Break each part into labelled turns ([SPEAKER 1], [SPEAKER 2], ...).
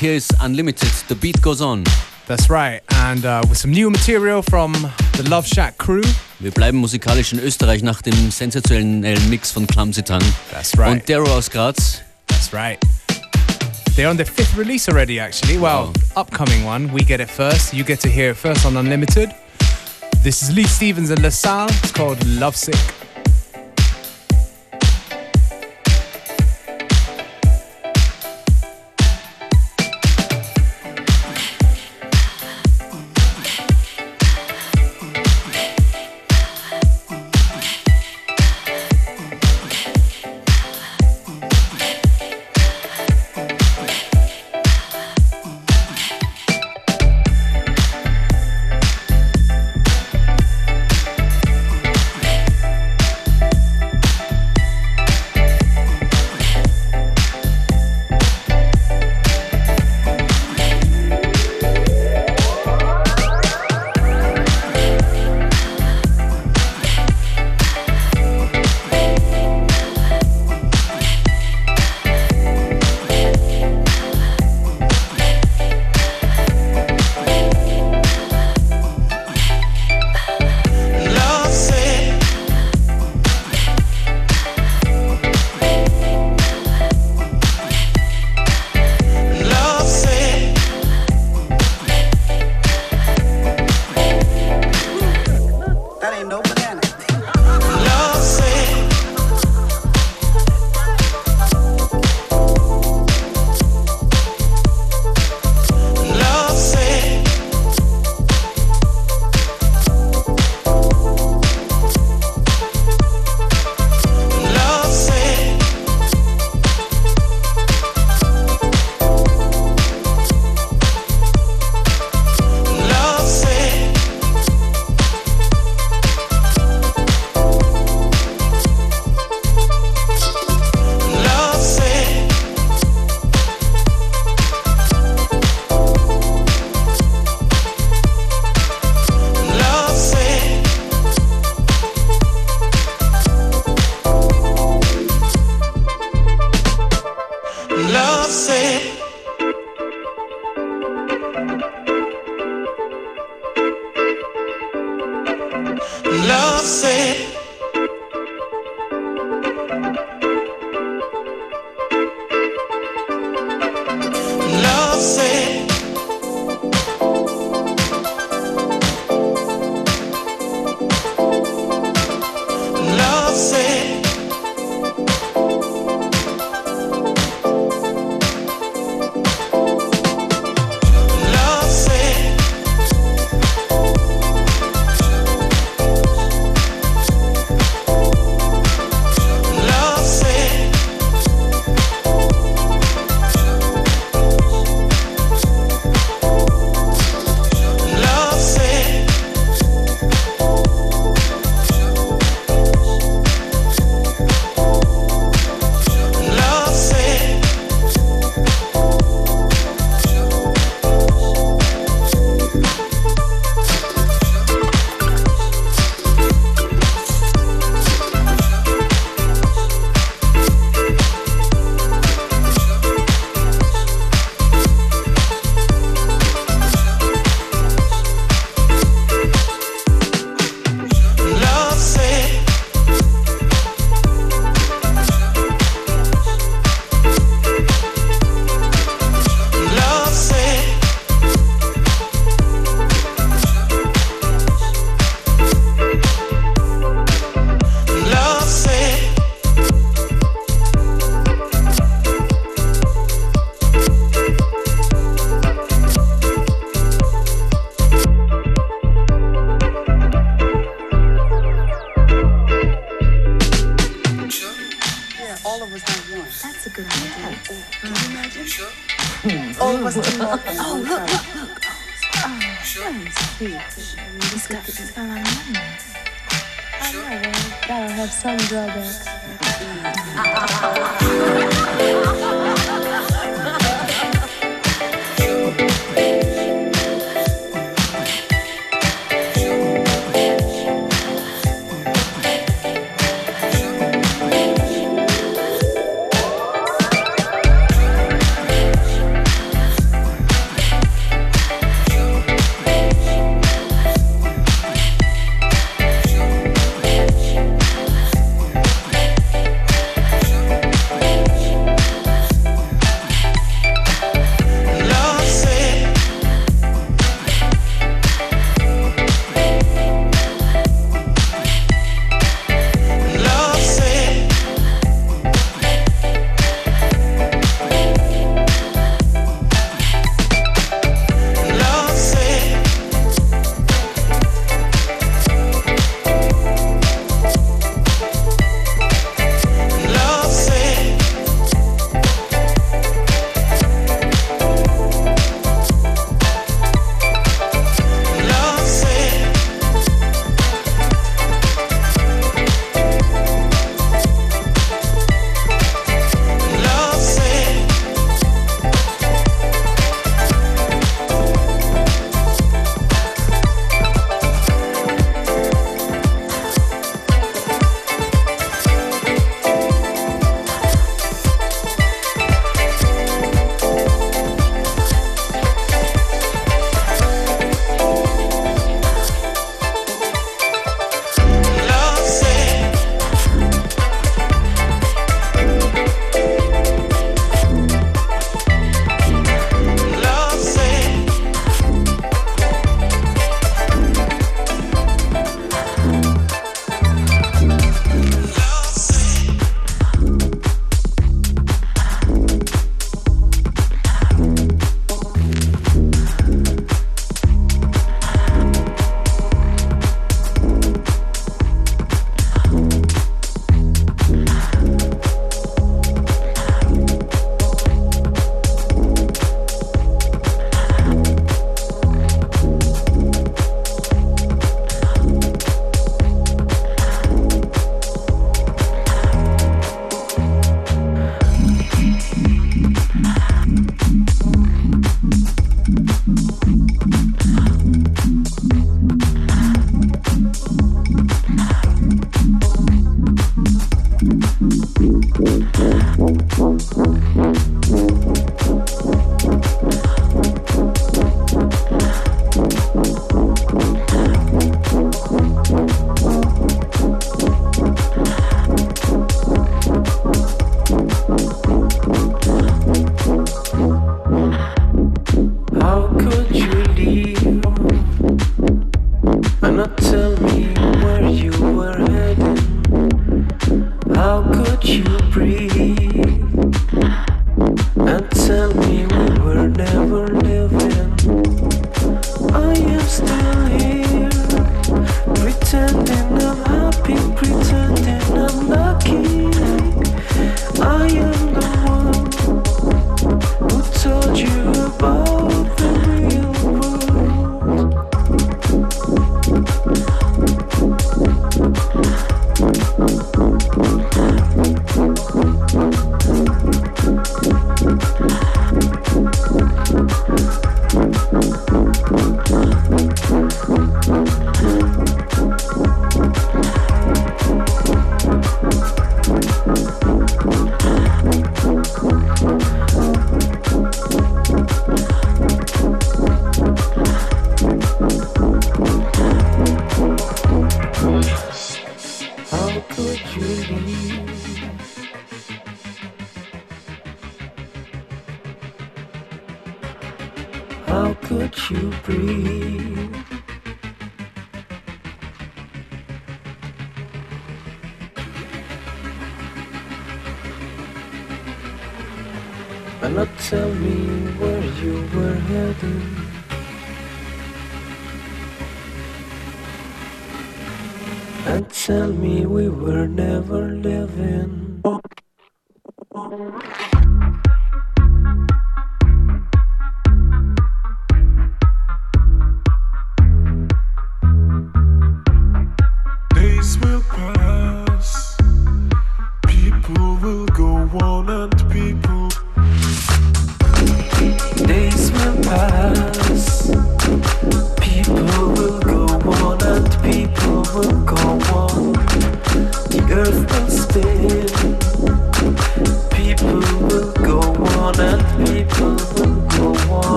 [SPEAKER 1] Here is Unlimited. The beat goes on.
[SPEAKER 2] That's right. And uh, with some new material from the Love Shack crew.
[SPEAKER 1] Wir bleiben musikalisch in Österreich nach dem sensationellen Mix von Clumsy Tongue.
[SPEAKER 2] That's right.
[SPEAKER 1] Und Darrow aus Graz.
[SPEAKER 2] That's right. They're on their fifth release already, actually. Well, oh. upcoming one. We get it first. You get to hear it first on Unlimited. This is Lee Stevens and LaSalle. It's called Lovesick.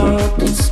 [SPEAKER 3] talking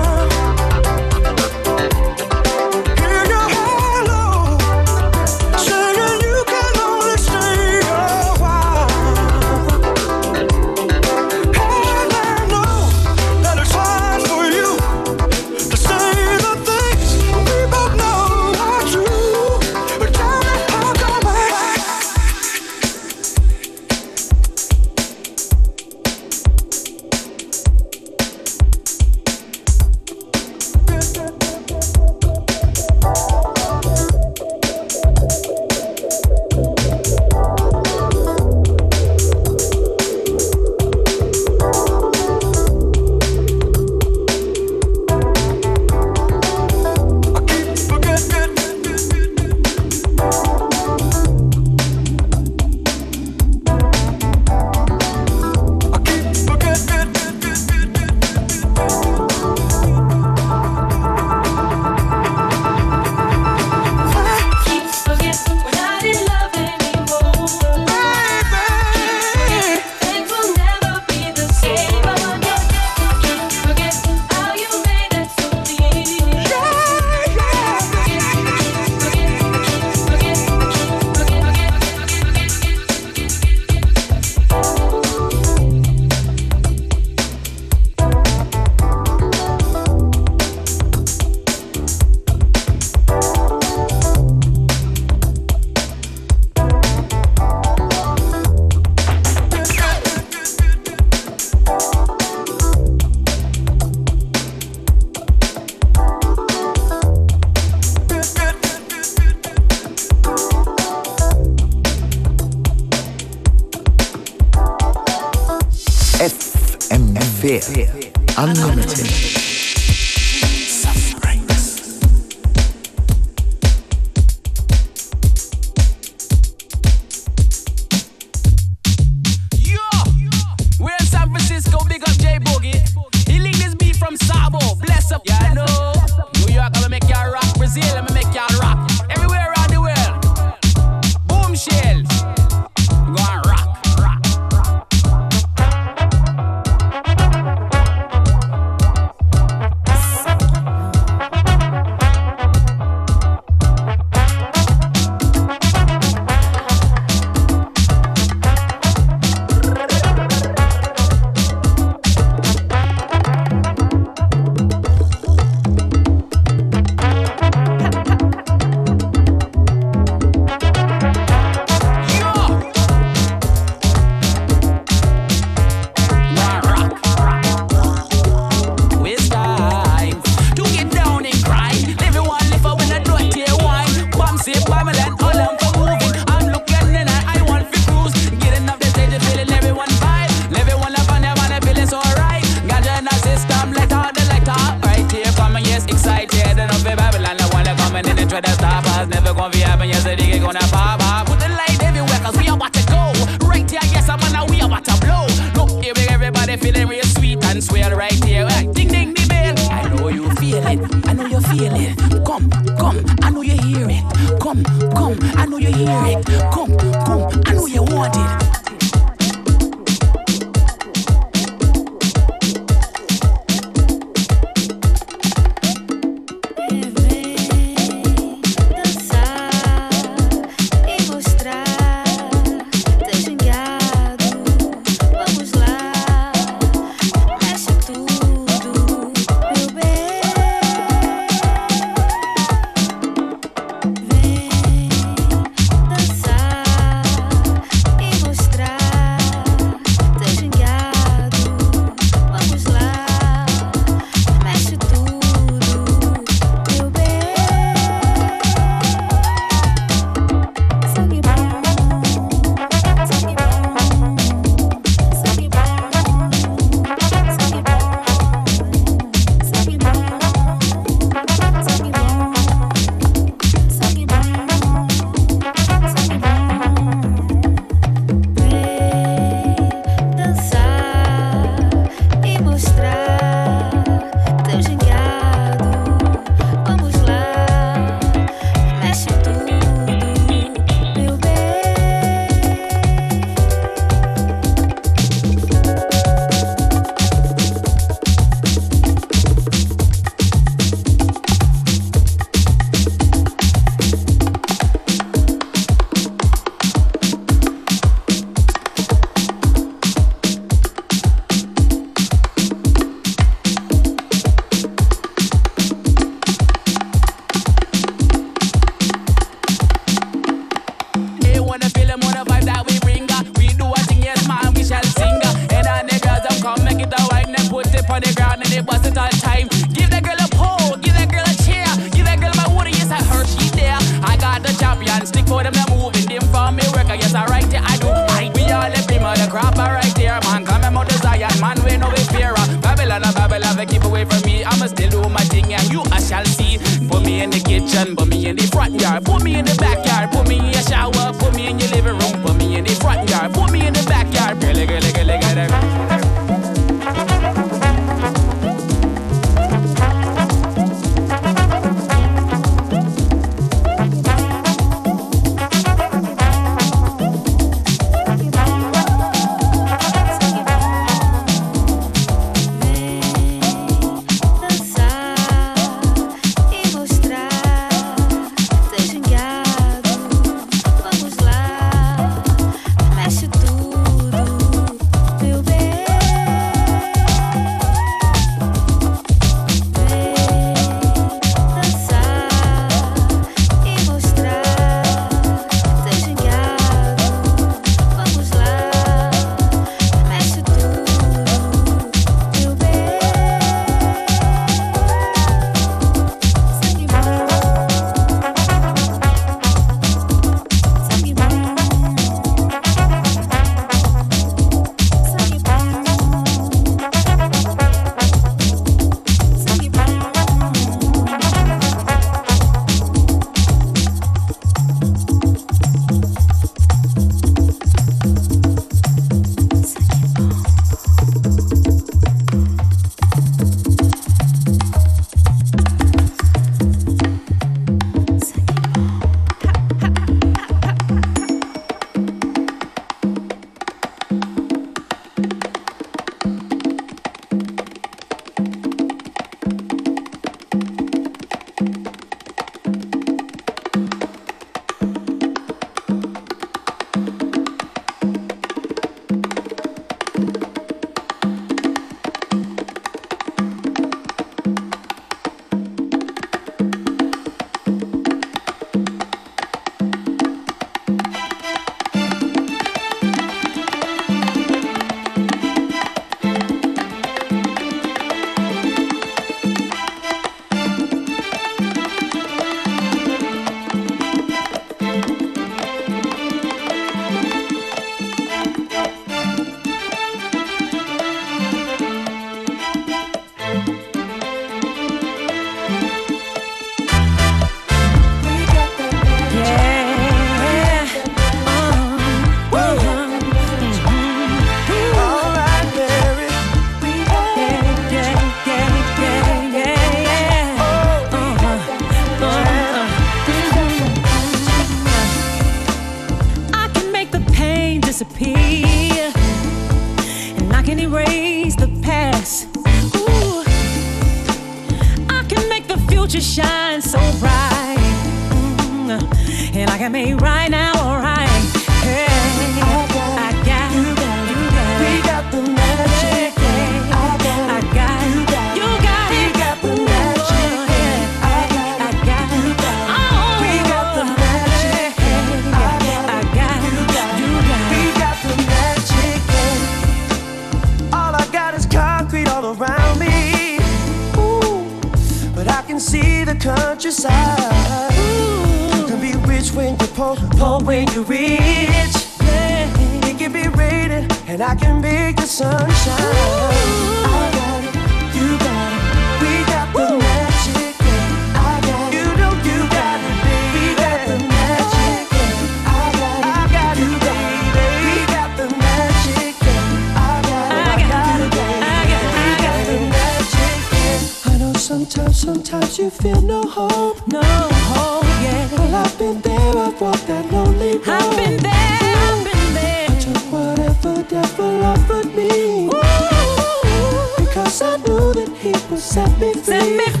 [SPEAKER 3] set me free. Set me free.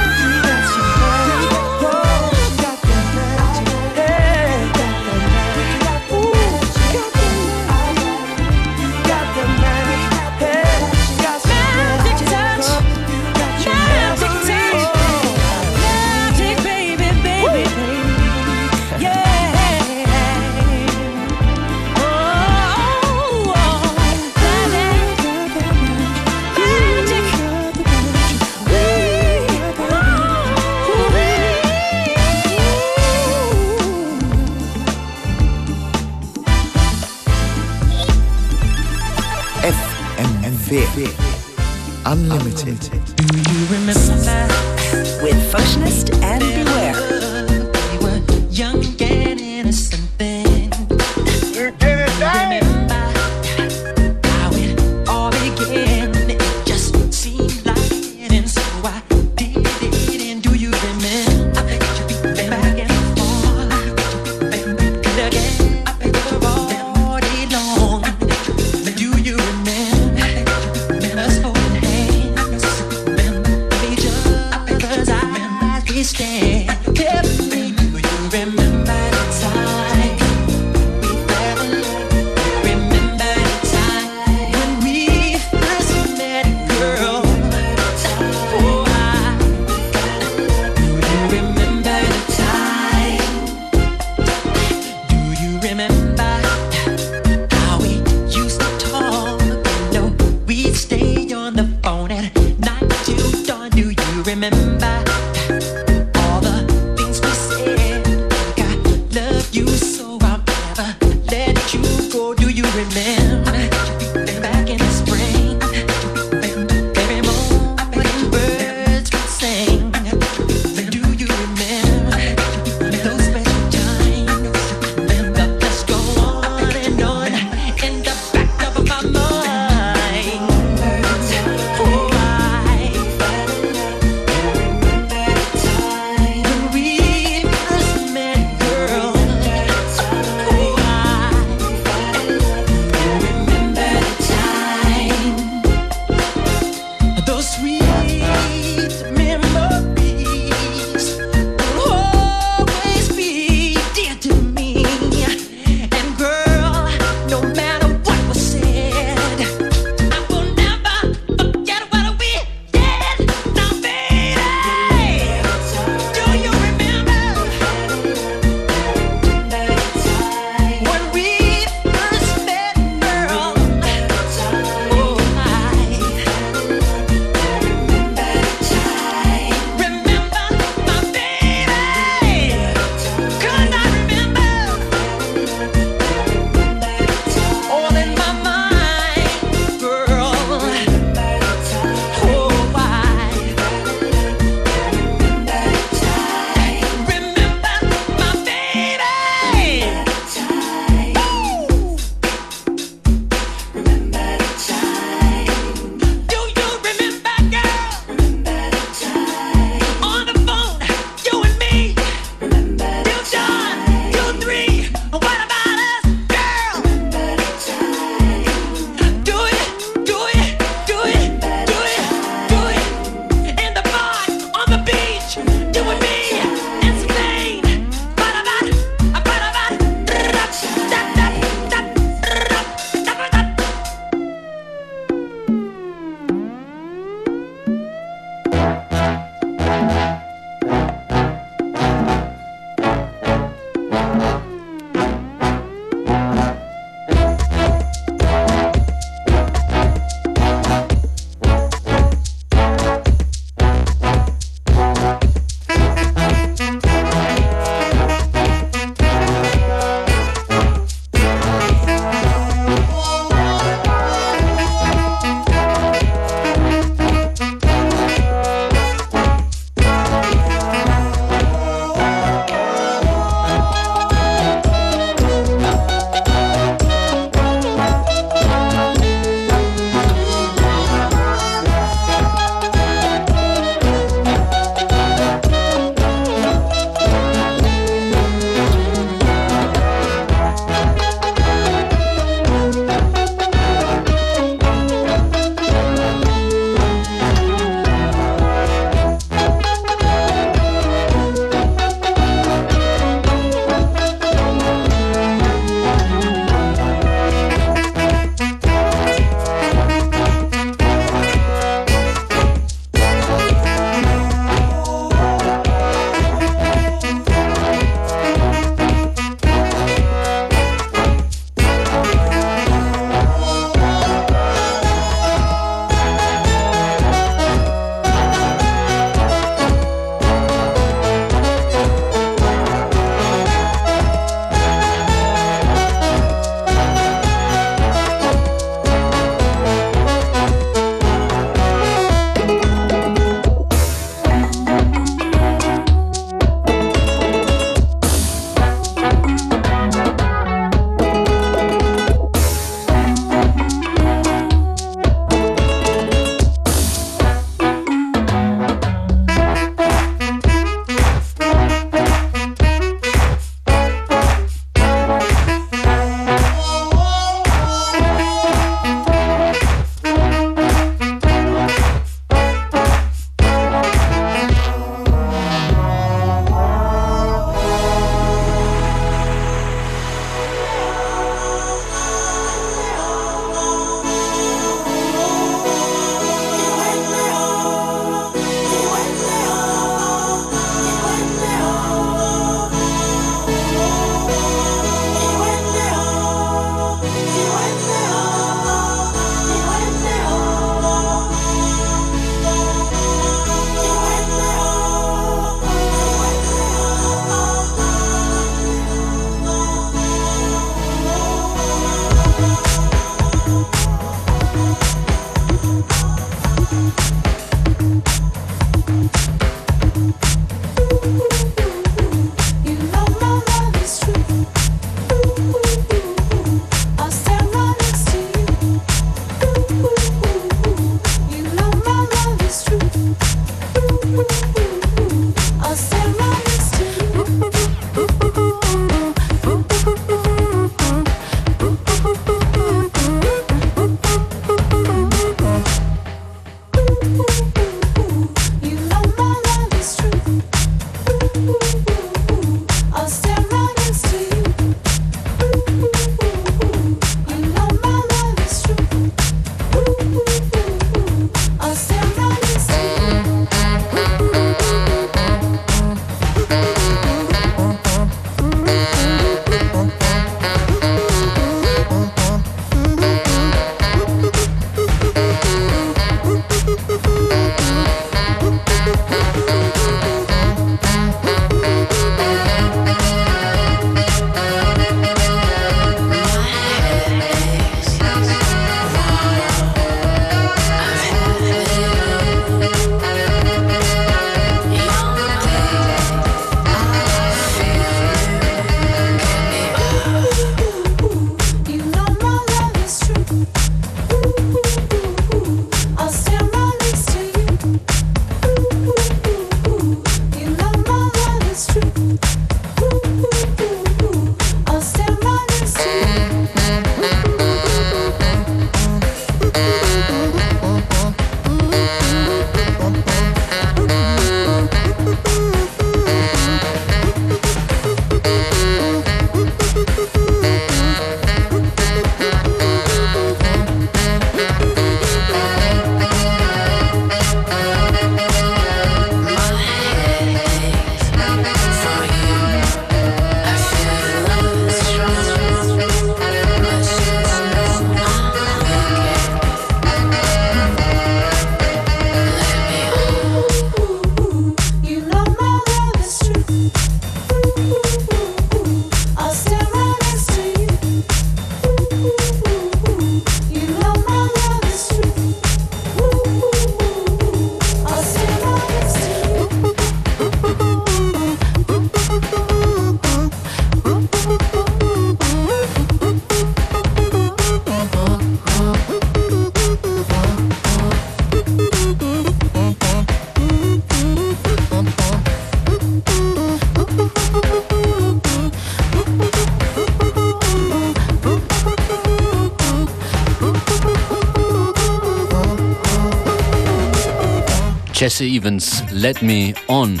[SPEAKER 1] Jesse Evans, Let Me On.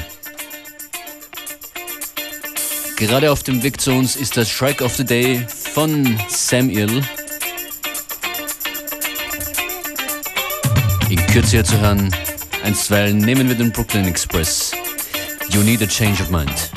[SPEAKER 1] Gerade auf dem Weg zu uns ist das Shrike of the Day von Sam Ill. In Kürze zu hören, einstweilen nehmen wir den Brooklyn Express. You need a change of mind.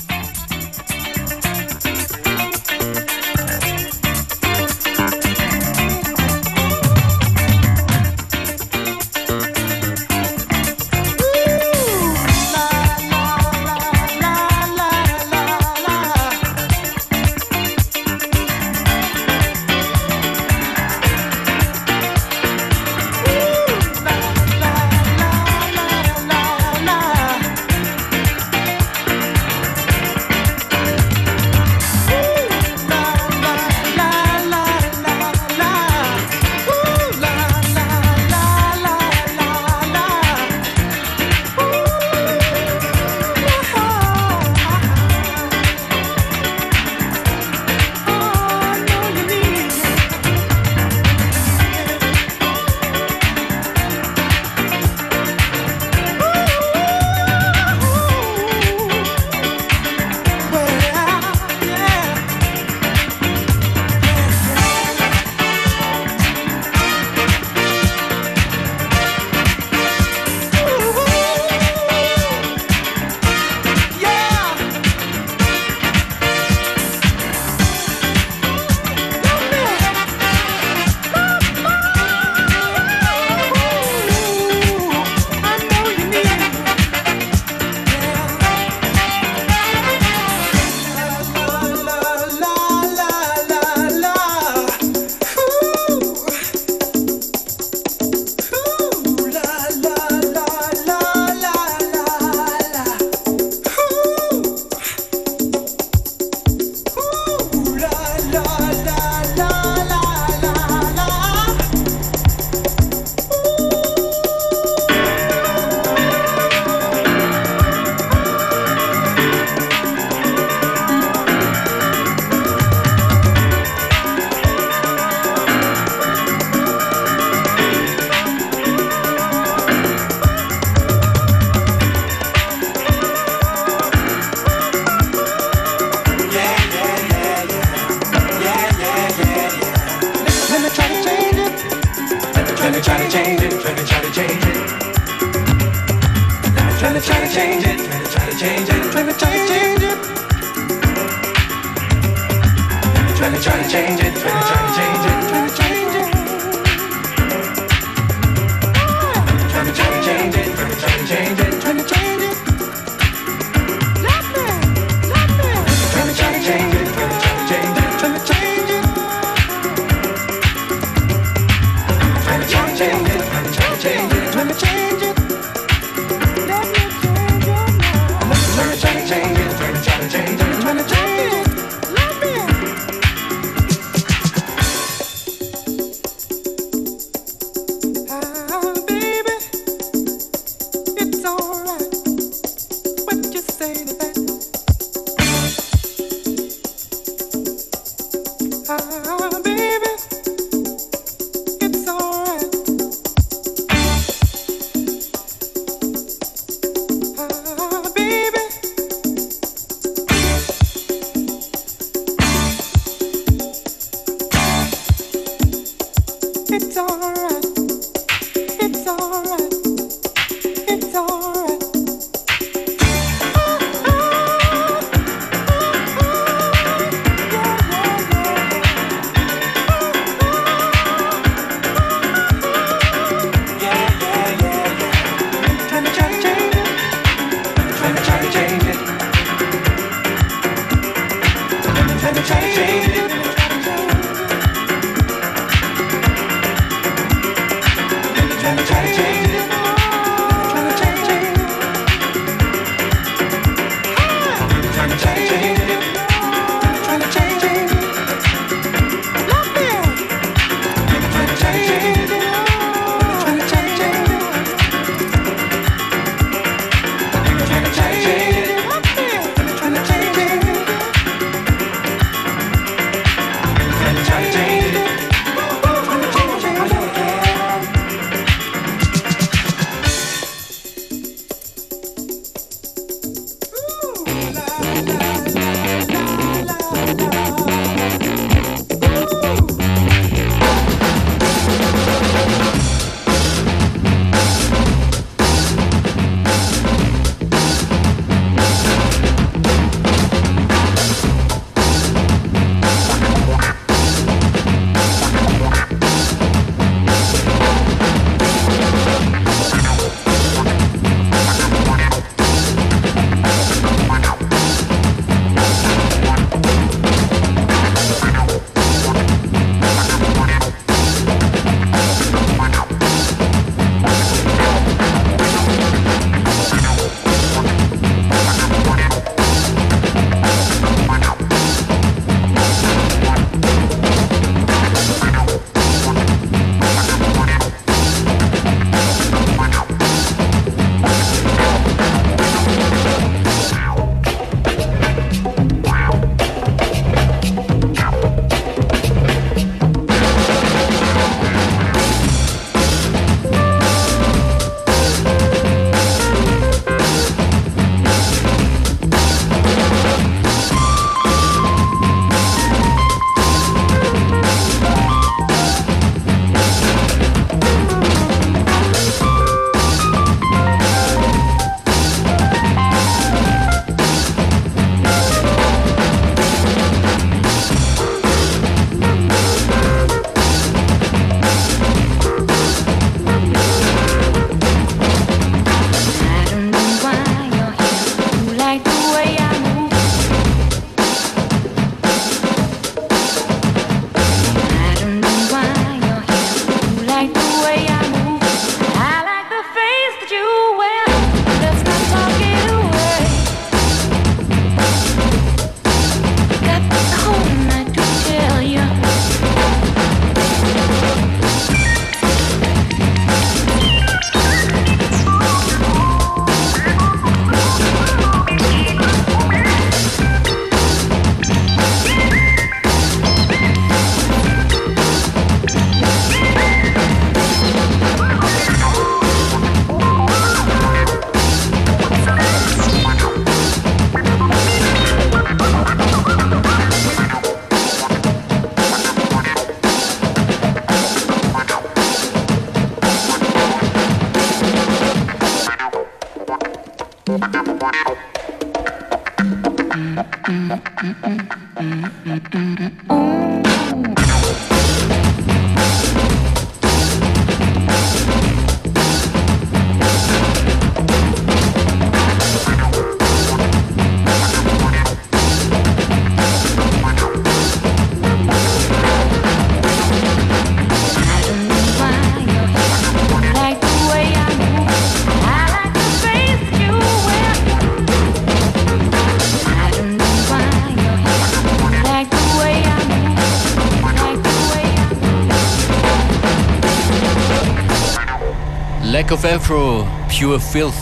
[SPEAKER 1] Lack of Afro, Pure Filth.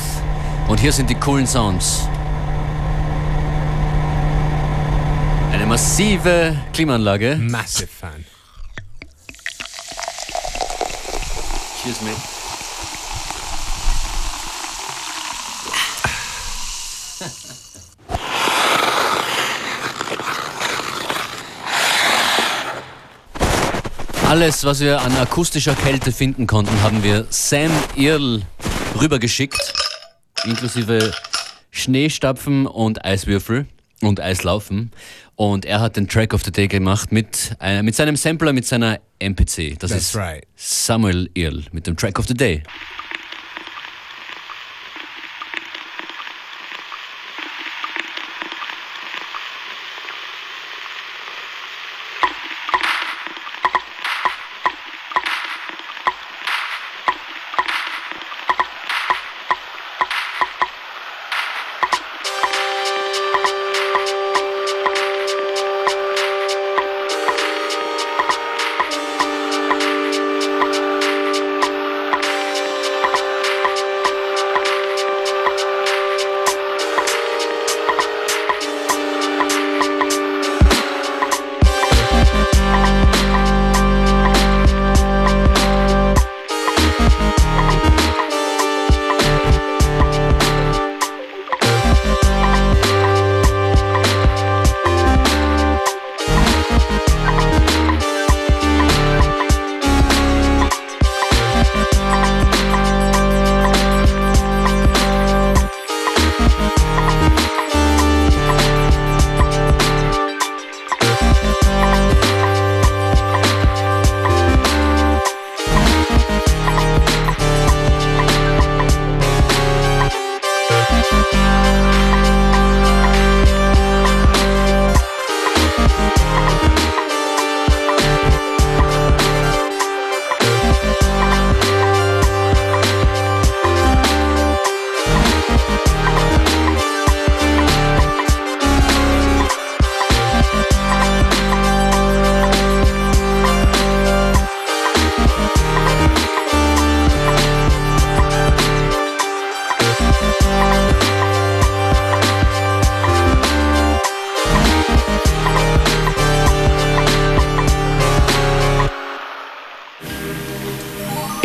[SPEAKER 1] Und hier sind die coolen Sounds. Eine massive Klimaanlage.
[SPEAKER 2] Massive fan.
[SPEAKER 1] Excuse mate. Alles, was wir an akustischer Kälte finden konnten, haben wir Sam Earl rübergeschickt, inklusive Schneestapfen und Eiswürfel und Eislaufen. Und er hat den Track of the Day gemacht mit, äh, mit seinem Sampler, mit seiner MPC. Das
[SPEAKER 2] That's
[SPEAKER 1] ist
[SPEAKER 2] right.
[SPEAKER 1] Samuel Earl mit dem Track of the Day.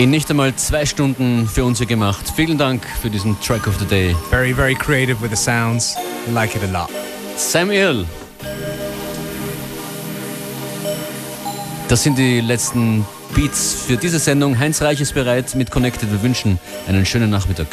[SPEAKER 1] In nicht einmal zwei Stunden für uns hier gemacht. Vielen Dank für diesen Track of the Day.
[SPEAKER 2] Very, very creative with the sounds. Like it a lot.
[SPEAKER 1] Sam Earl. Das sind die letzten Beats für diese Sendung. Heinz Reich ist bereit mit Connected. Wir wünschen einen schönen Nachmittag.